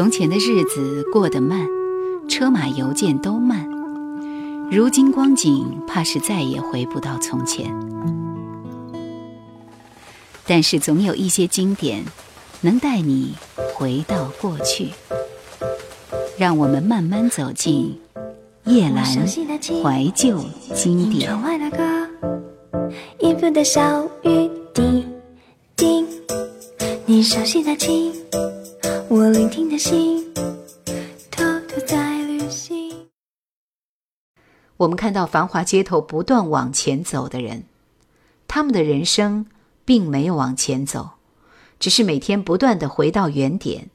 从前的日子过得慢，车马邮件都慢。如今光景，怕是再也回不到从前。但是总有一些经典，能带你回到过去。让我们慢慢走进叶阑怀旧经典。你熟悉的情，我聆听的心，偷偷在旅行。我们看到繁华街头不断往前走的人，他们的人生并没有往前走，只是每天不断的回到原点，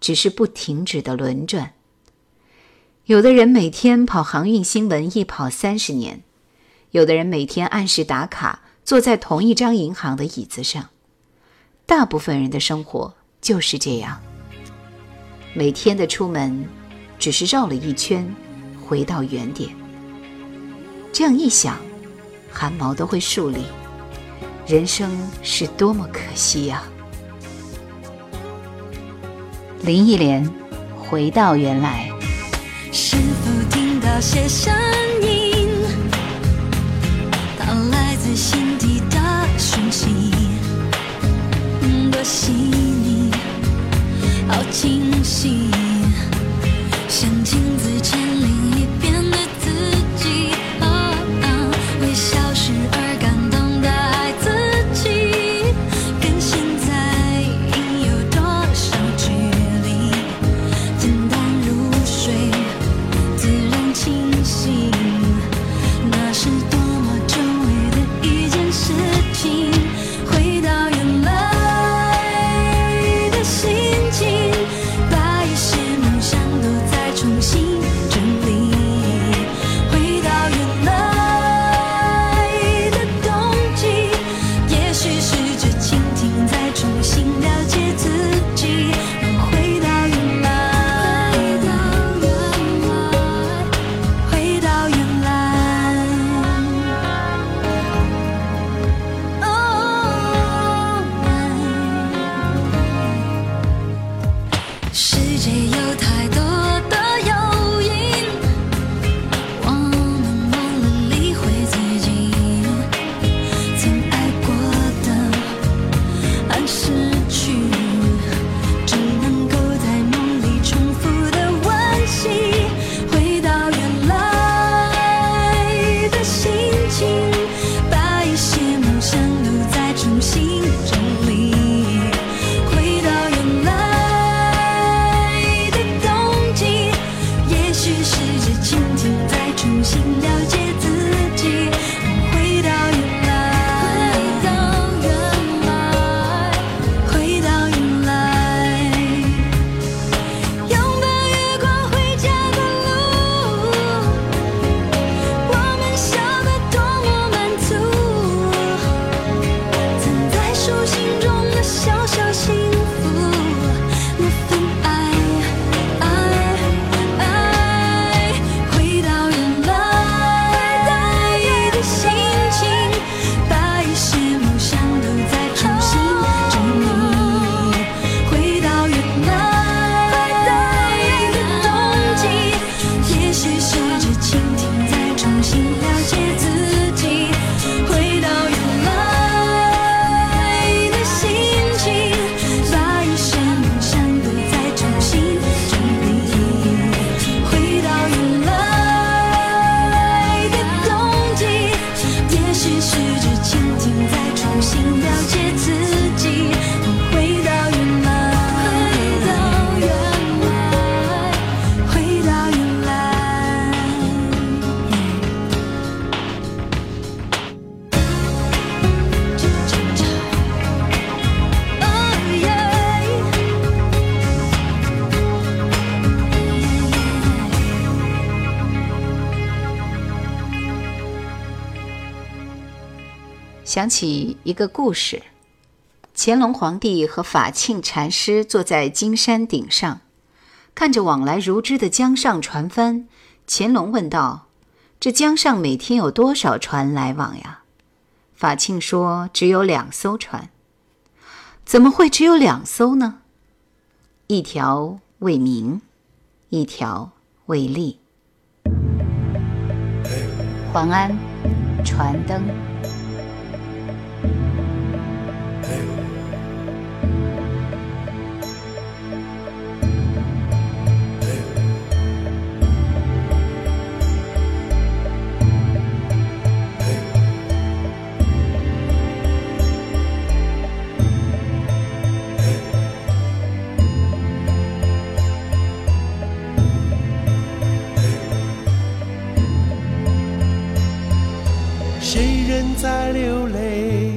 只是不停止的轮转。有的人每天跑航运新闻一跑三十年，有的人每天按时打卡，坐在同一张银行的椅子上。大部分人的生活就是这样，每天的出门只是绕了一圈，回到原点。这样一想，汗毛都会竖立。人生是多么可惜呀！林忆莲，回到原来。是否听到些声音？它来自心底的讯息。多细腻，清晰，像镜子前另起一个故事：乾隆皇帝和法庆禅师坐在金山顶上，看着往来如织的江上船帆。乾隆问道：“这江上每天有多少船来往呀？”法庆说：“只有两艘船。”怎么会只有两艘呢？一条为明，一条为利。黄安，船灯。在流泪，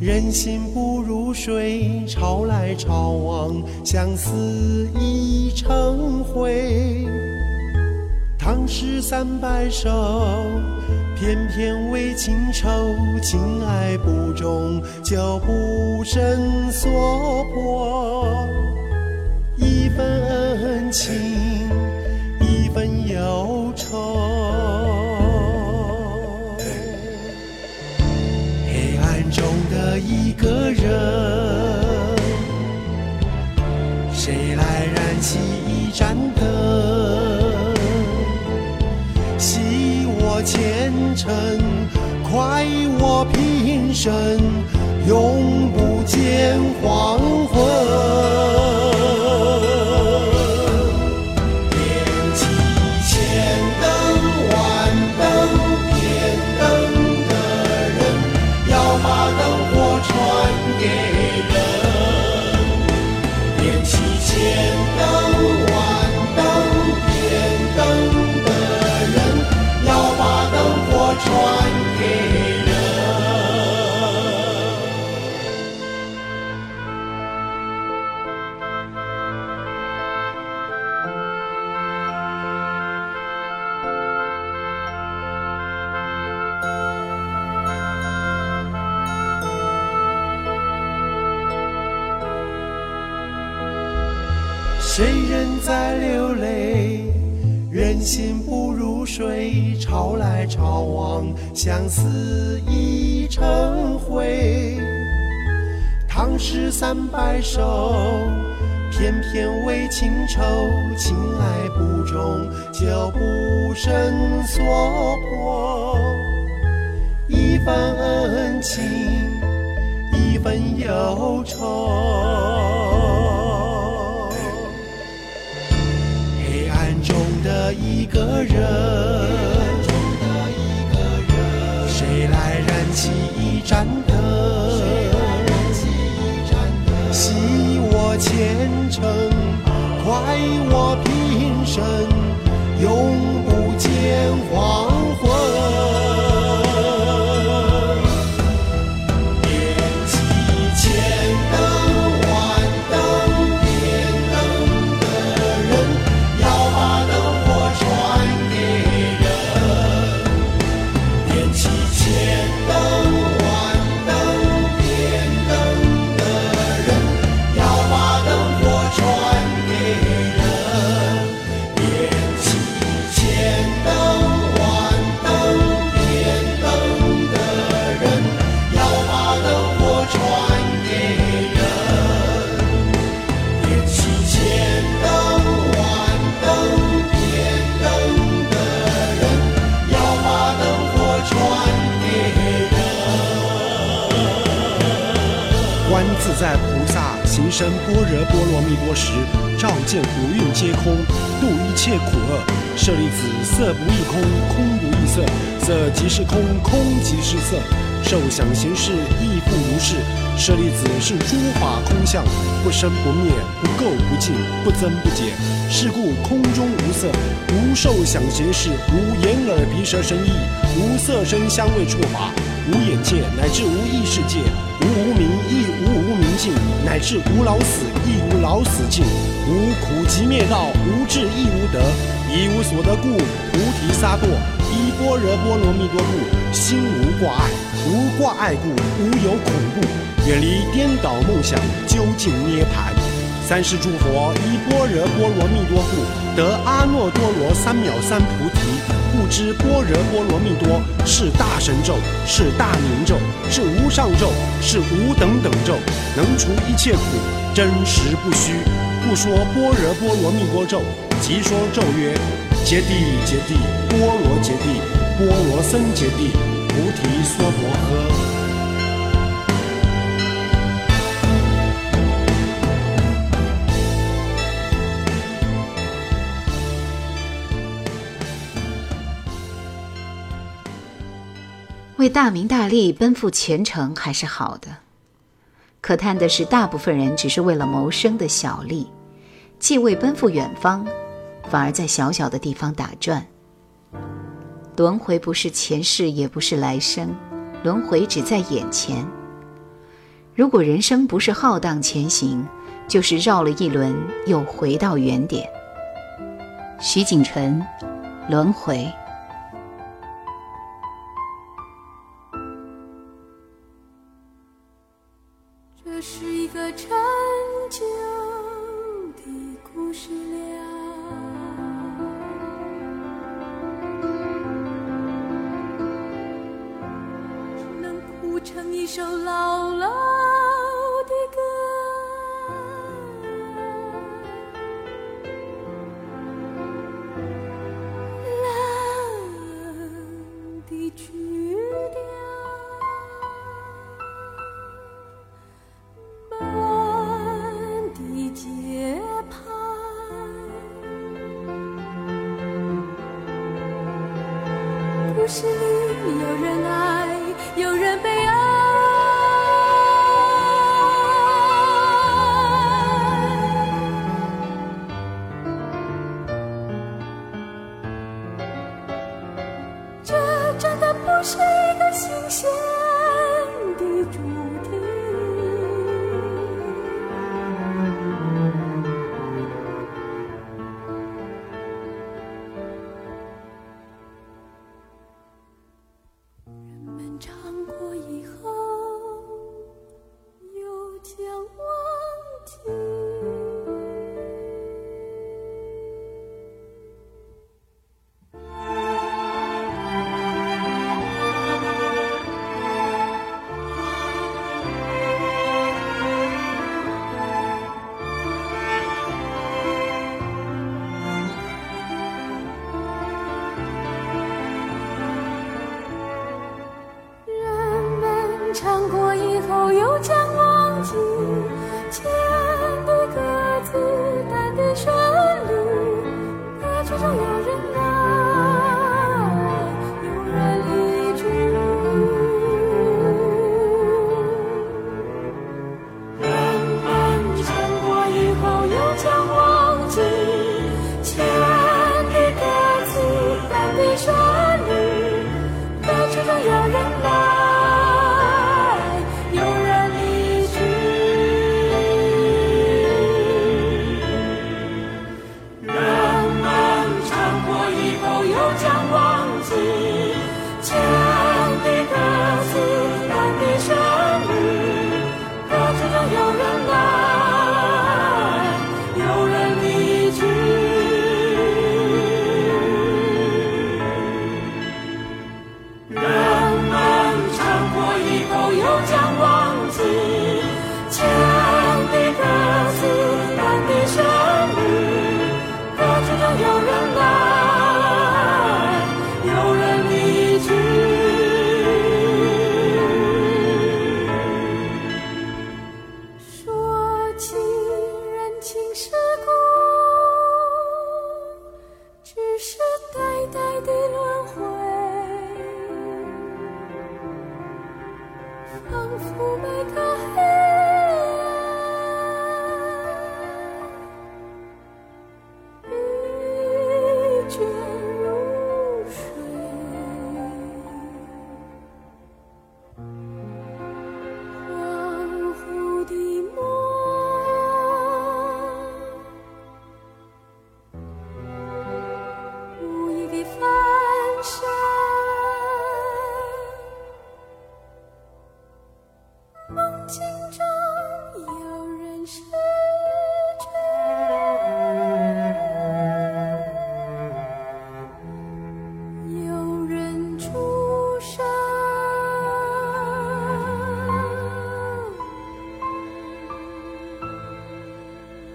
人心不如水，潮来潮往，相思已成灰。唐诗三百首，偏偏为情愁，情爱不忠，就不胜所迫。一份恩情，个人，谁来燃起一盏灯，惜我前程，快我平生，永不见黄昏。相思已成灰。唐诗三百首，偏偏为情愁，情爱不终，就不胜所迫。一份恩情，一份忧愁。黑暗中的一个人，盏灯，熄我前程，快我平生，在菩萨行深般若波罗蜜多时，照见五蕴皆空，度一切苦厄。舍利子，色不异空，空不异色，色即是空，空即是色。受想行识亦复如是。舍利子，是诸法空相，不生不灭，不垢不净，不增不减。是故空中无色，无受想行识，无眼耳鼻舌身意，无色声香味触法。无眼界，乃至无意识界；无无明，亦无无明尽；乃至无老死，亦无老死尽；无苦集灭道，无智亦无得，以无所得故，菩提萨埵依般若波罗蜜多故，心无挂碍，无挂碍故，无有恐怖，远离颠倒梦想，究竟涅盘。三世诸佛依般若波罗蜜多故，得阿耨多罗三藐三菩提。故知般若波罗蜜多是大神咒，是大明咒，是无上咒，是无等等咒，能除一切苦，真实不虚。故说般若波罗蜜多咒，即说咒曰：揭谛揭谛，波罗揭谛，波罗僧揭谛，菩提娑婆诃。为大名大利奔赴前程还是好的，可叹的是，大部分人只是为了谋生的小利，既未奔赴远方，反而在小小的地方打转。轮回不是前世，也不是来生，轮回只在眼前。如果人生不是浩荡前行，就是绕了一轮又回到原点。徐锦纯，轮回。不是一个新鲜一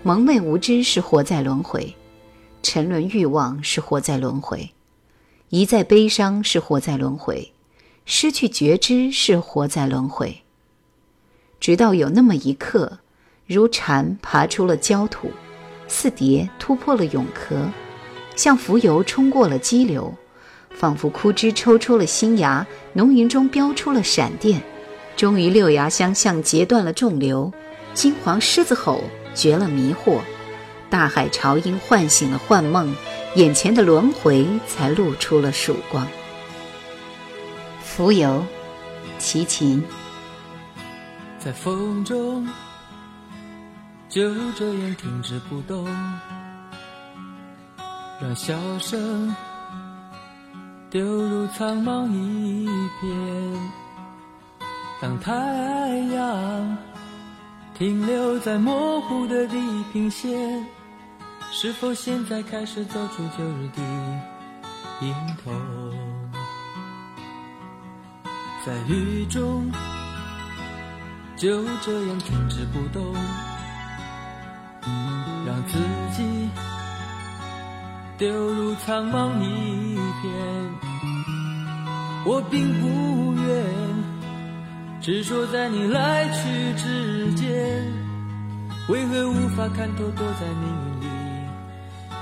蒙昧无知是活在轮回，沉沦欲望是活在轮回，一再悲伤是活在轮回，失去觉知是活在轮回。直到有那么一刻，如蝉爬出了焦土，似蝶突破了蛹壳，像浮游冲过了激流，仿佛枯枝抽出了新芽，浓云中飙出了闪电，终于六牙相向，截断了众流，金黄狮子吼。绝了迷惑，大海潮音唤醒了幻梦，眼前的轮回才露出了曙光。浮游，齐秦。在风中，就这样停止不动，让笑声丢入苍茫一片。当太阳。停留在模糊的地平线，是否现在开始走出旧日的影头？在雨中，就这样停止不动，让自己丢入苍茫一片。我并不愿。执着在你来去之间，为何无法看透躲在命运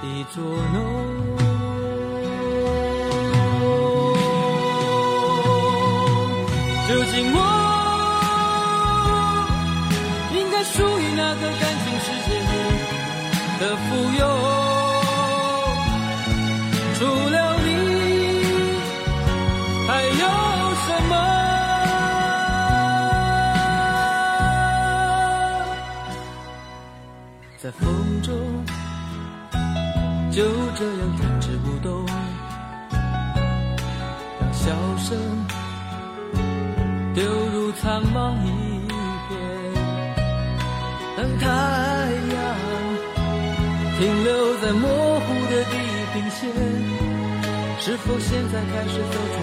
里的捉弄？究竟我应该属于哪个感情世界里的富有？除了就这样停止不动，让笑声丢入苍茫一片。当太阳停留在模糊的地平线，是否现在开始走出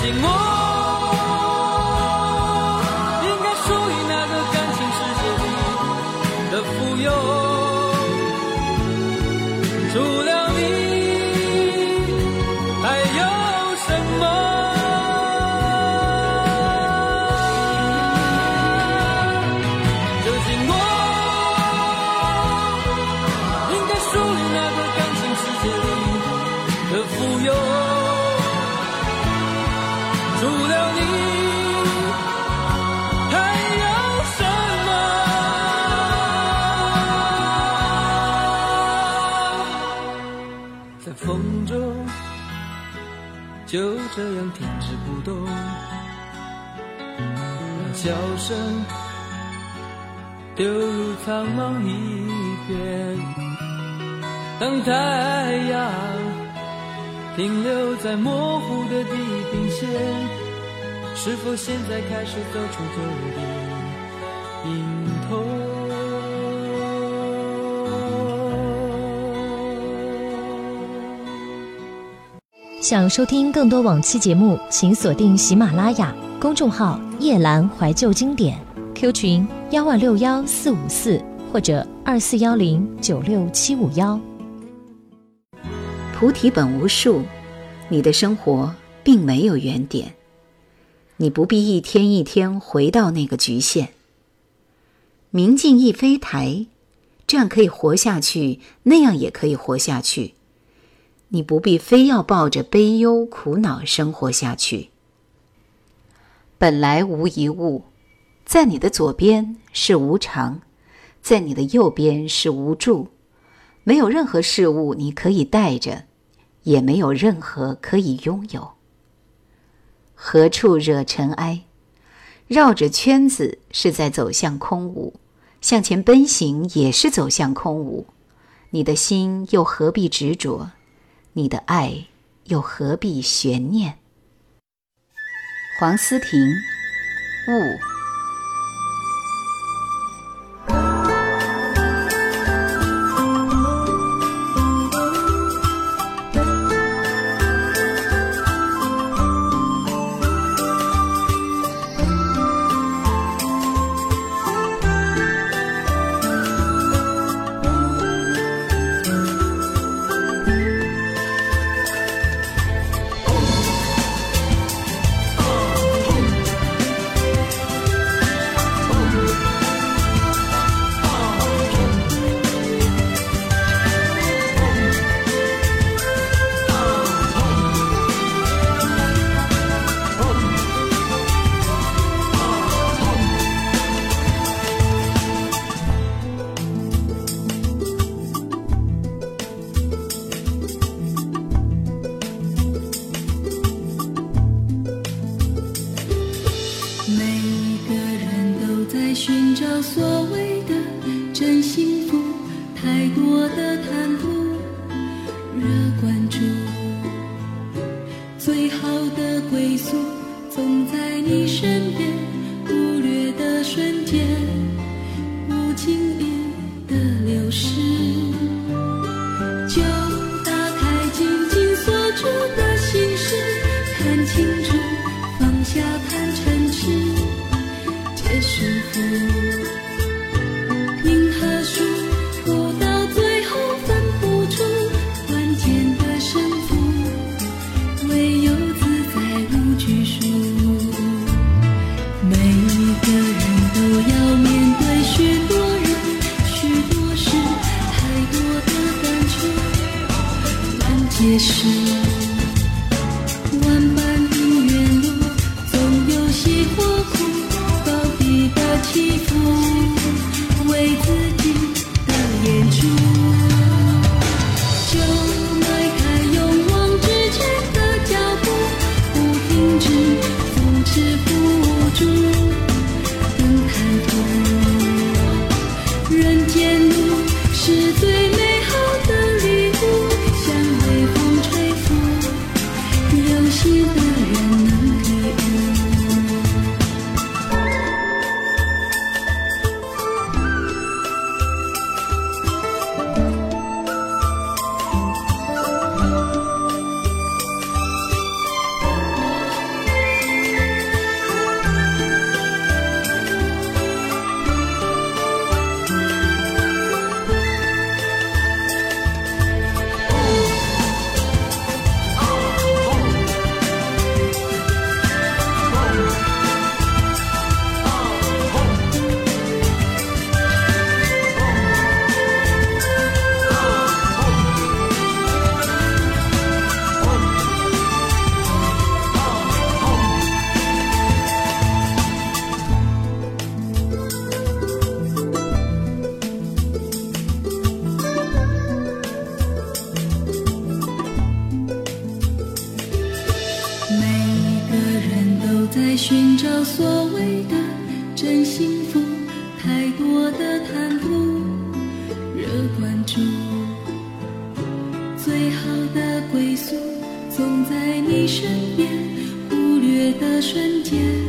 寂寞这样停止不动，让笑声丢入苍茫一片。当太阳停留在模糊的地平线，是否现在开始走出终点想收听更多往期节目，请锁定喜马拉雅公众号“夜阑怀旧经典 ”，Q 群幺万六幺四五四或者二四幺零九六七五幺。菩提本无树，你的生活并没有原点，你不必一天一天回到那个局限。明镜亦非台，这样可以活下去，那样也可以活下去。你不必非要抱着悲忧苦恼生活下去。本来无一物，在你的左边是无常，在你的右边是无助。没有任何事物你可以带着，也没有任何可以拥有。何处惹尘埃？绕着圈子是在走向空无，向前奔行也是走向空无。你的心又何必执着？你的爱又何必悬念？黄思婷，雾。身边忽略的瞬间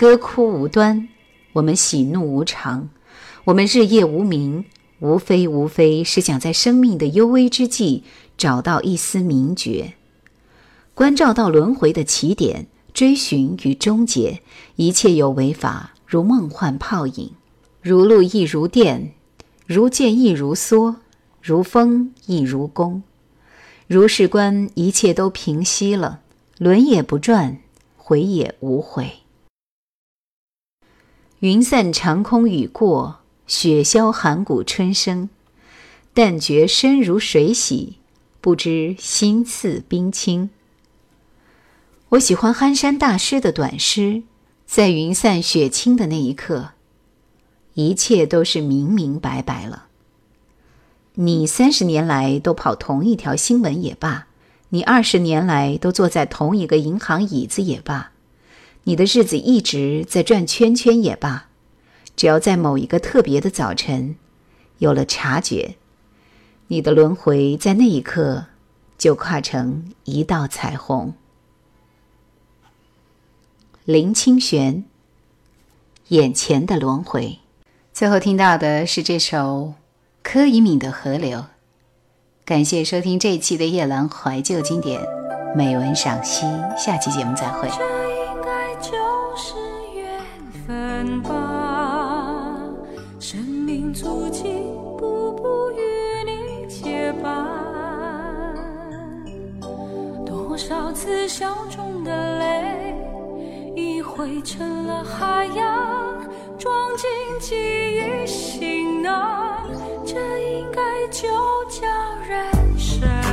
歌哭无端，我们喜怒无常，我们日夜无明，无非无非是想在生命的幽微之际找到一丝明觉，关照到轮回的起点，追寻与终结，一切有为法如梦幻泡影，如露亦如电，如剑亦如梭，如风亦如弓，如是观，一切都平息了，轮也不转，回也无回。云散长空雨过，雪消寒谷春生。但觉身如水洗，不知心似冰清。我喜欢憨山大师的短诗，在云散雪清的那一刻，一切都是明明白白了。你三十年来都跑同一条新闻也罢，你二十年来都坐在同一个银行椅子也罢。你的日子一直在转圈圈也罢，只要在某一个特别的早晨，有了察觉，你的轮回在那一刻就跨成一道彩虹。林清玄，眼前的轮回。最后听到的是这首柯以敏的《河流》。感谢收听这一期的夜阑怀旧经典美文赏析，下期节目再会。是缘分吧，生命足迹步步与你结伴，多少次笑中的泪已汇成了海洋，装进记忆行囊，这应该就叫人生。